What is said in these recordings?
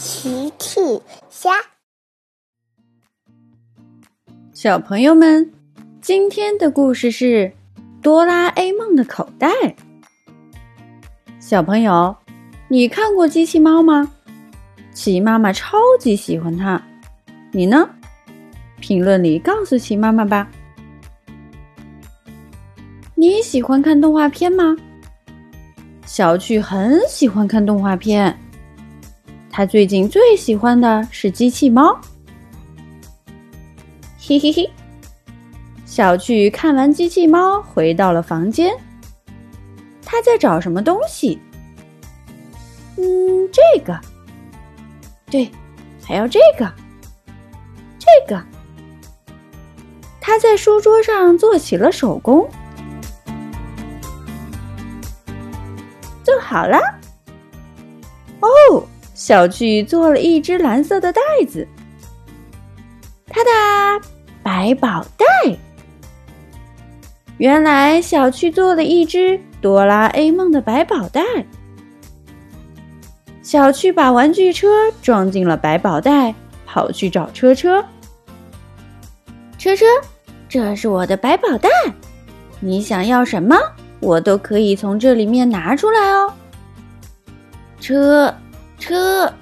奇趣虾，小朋友们，今天的故事是《哆啦 A 梦的口袋》。小朋友，你看过机器猫吗？奇妈妈超级喜欢它，你呢？评论里告诉奇妈妈吧。你喜欢看动画片吗？小趣很喜欢看动画片。他最近最喜欢的是机器猫。嘿嘿嘿，小趣看完机器猫，回到了房间。他在找什么东西？嗯，这个。对，还要这个，这个。他在书桌上做起了手工。做好了。小趣做了一只蓝色的袋子，哒哒，百宝袋。原来小趣做了一只哆啦 A 梦的百宝袋。小趣把玩具车装进了百宝袋，跑去找车车。车车，这是我的百宝袋，你想要什么，我都可以从这里面拿出来哦。车。车，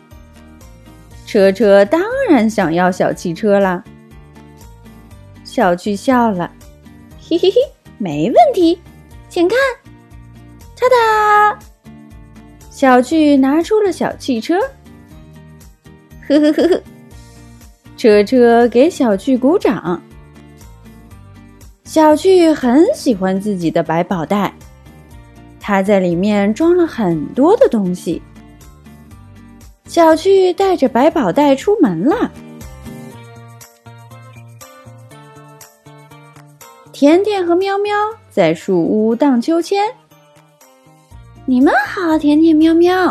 车车当然想要小汽车啦。小趣笑了，嘿嘿嘿，没问题，请看，哒哒，小趣拿出了小汽车，呵呵呵呵，车车给小趣鼓掌。小趣很喜欢自己的百宝袋，它在里面装了很多的东西。小趣带着百宝袋出门了。甜甜和喵喵在树屋荡秋千。你们好，甜甜喵喵。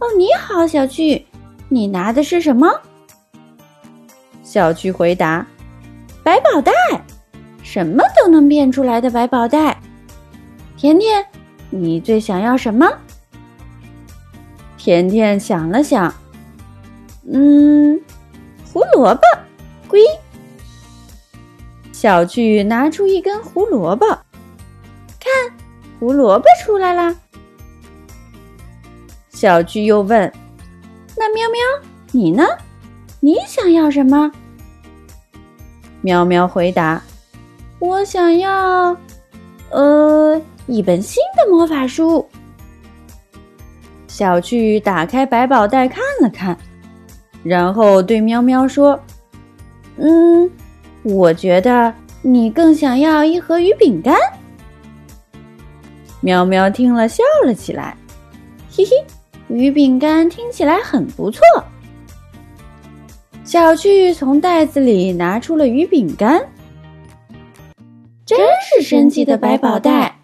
哦，你好，小趣，你拿的是什么？小趣回答：“百宝袋，什么都能变出来的百宝袋。”甜甜，你最想要什么？甜甜想了想，嗯，胡萝卜，龟。小巨拿出一根胡萝卜，看，胡萝卜出来啦。小巨又问：“那喵喵，你呢？你想要什么？”喵喵回答：“我想要，呃，一本新的魔法书。”小趣打开百宝袋看了看，然后对喵喵说：“嗯，我觉得你更想要一盒鱼饼干。”喵喵听了笑了起来，嘿嘿，鱼饼干听起来很不错。小趣从袋子里拿出了鱼饼干，真是神奇的百宝袋。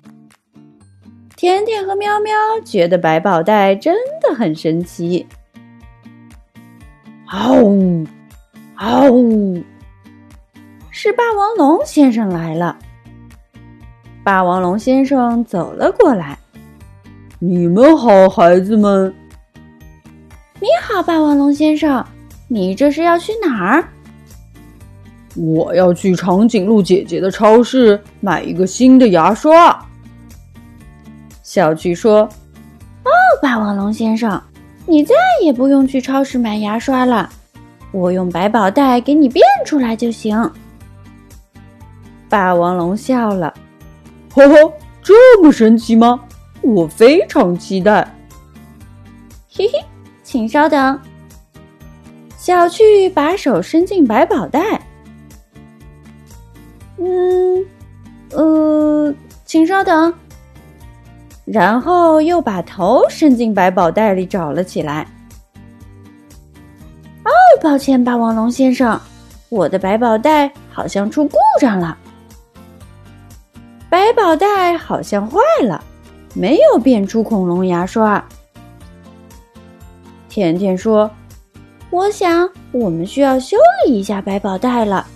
甜甜和喵喵觉得百宝袋真的很神奇。嗷呜，嗷呜！是霸王龙先生来了。霸王龙先生走了过来。你们好，孩子们。你好，霸王龙先生。你这是要去哪儿？我要去长颈鹿姐姐的超市买一个新的牙刷。小趣说：“哦，霸王龙先生，你再也不用去超市买牙刷了，我用百宝袋给你变出来就行。”霸王龙笑了：“呵呵，这么神奇吗？我非常期待。”嘿嘿，请稍等。小趣把手伸进百宝袋，嗯，呃，请稍等。然后又把头伸进百宝袋里找了起来。哦，抱歉，霸王龙先生，我的百宝袋好像出故障了。百宝袋好像坏了，没有变出恐龙牙刷。甜甜说：“我想我们需要修理一下百宝袋了。”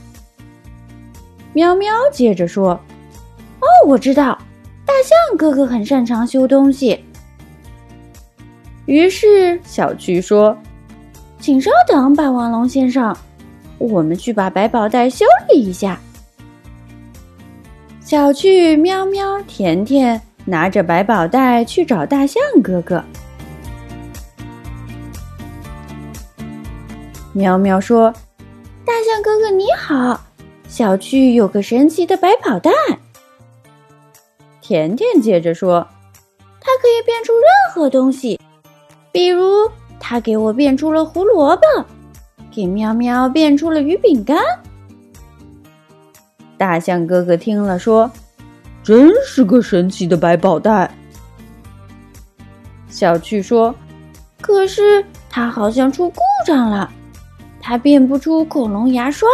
喵喵接着说：“哦，我知道。”哥哥很擅长修东西。于是小趣说：“请稍等，霸王龙先生，我们去把百宝袋修理一下。”小趣、喵喵、甜甜拿着百宝袋去找大象哥哥。喵喵说：“大象哥哥你好，小趣有个神奇的百宝袋。”甜甜接着说：“它可以变出任何东西，比如它给我变出了胡萝卜，给喵喵变出了鱼饼干。”大象哥哥听了说：“真是个神奇的百宝袋。”小趣说：“可是它好像出故障了。”它变不出恐龙牙刷。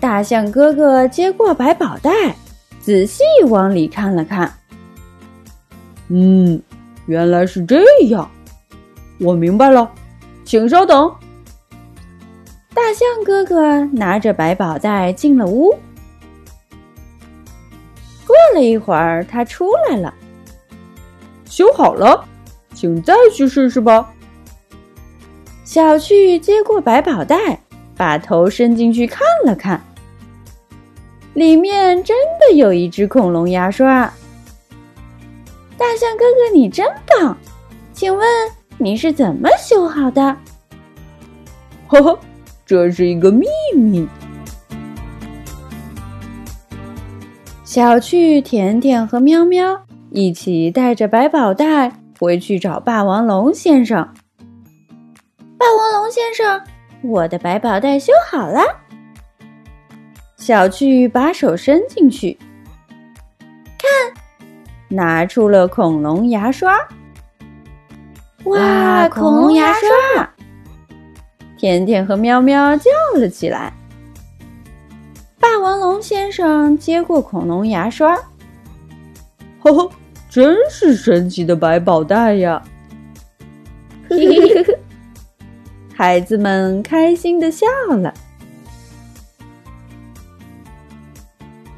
大象哥哥接过百宝袋，仔细往里看了看。嗯，原来是这样，我明白了，请稍等。大象哥哥拿着百宝袋进了屋。过了一会儿，他出来了。修好了，请再去试试吧。小趣接过百宝袋，把头伸进去看了看，里面真的有一只恐龙牙刷。大象哥哥，你真棒！请问你是怎么修好的？呵呵，这是一个秘密。小趣、甜甜和喵喵一起带着百宝袋回去找霸王龙先生。霸王龙先生，我的百宝袋修好了。小趣把手伸进去，看，拿出了恐龙牙刷。哇，恐龙牙刷！甜甜和喵喵叫了起来。霸王龙先生接过恐龙牙刷，呵呵，真是神奇的百宝袋呀！嘿嘿嘿嘿。孩子们开心的笑了。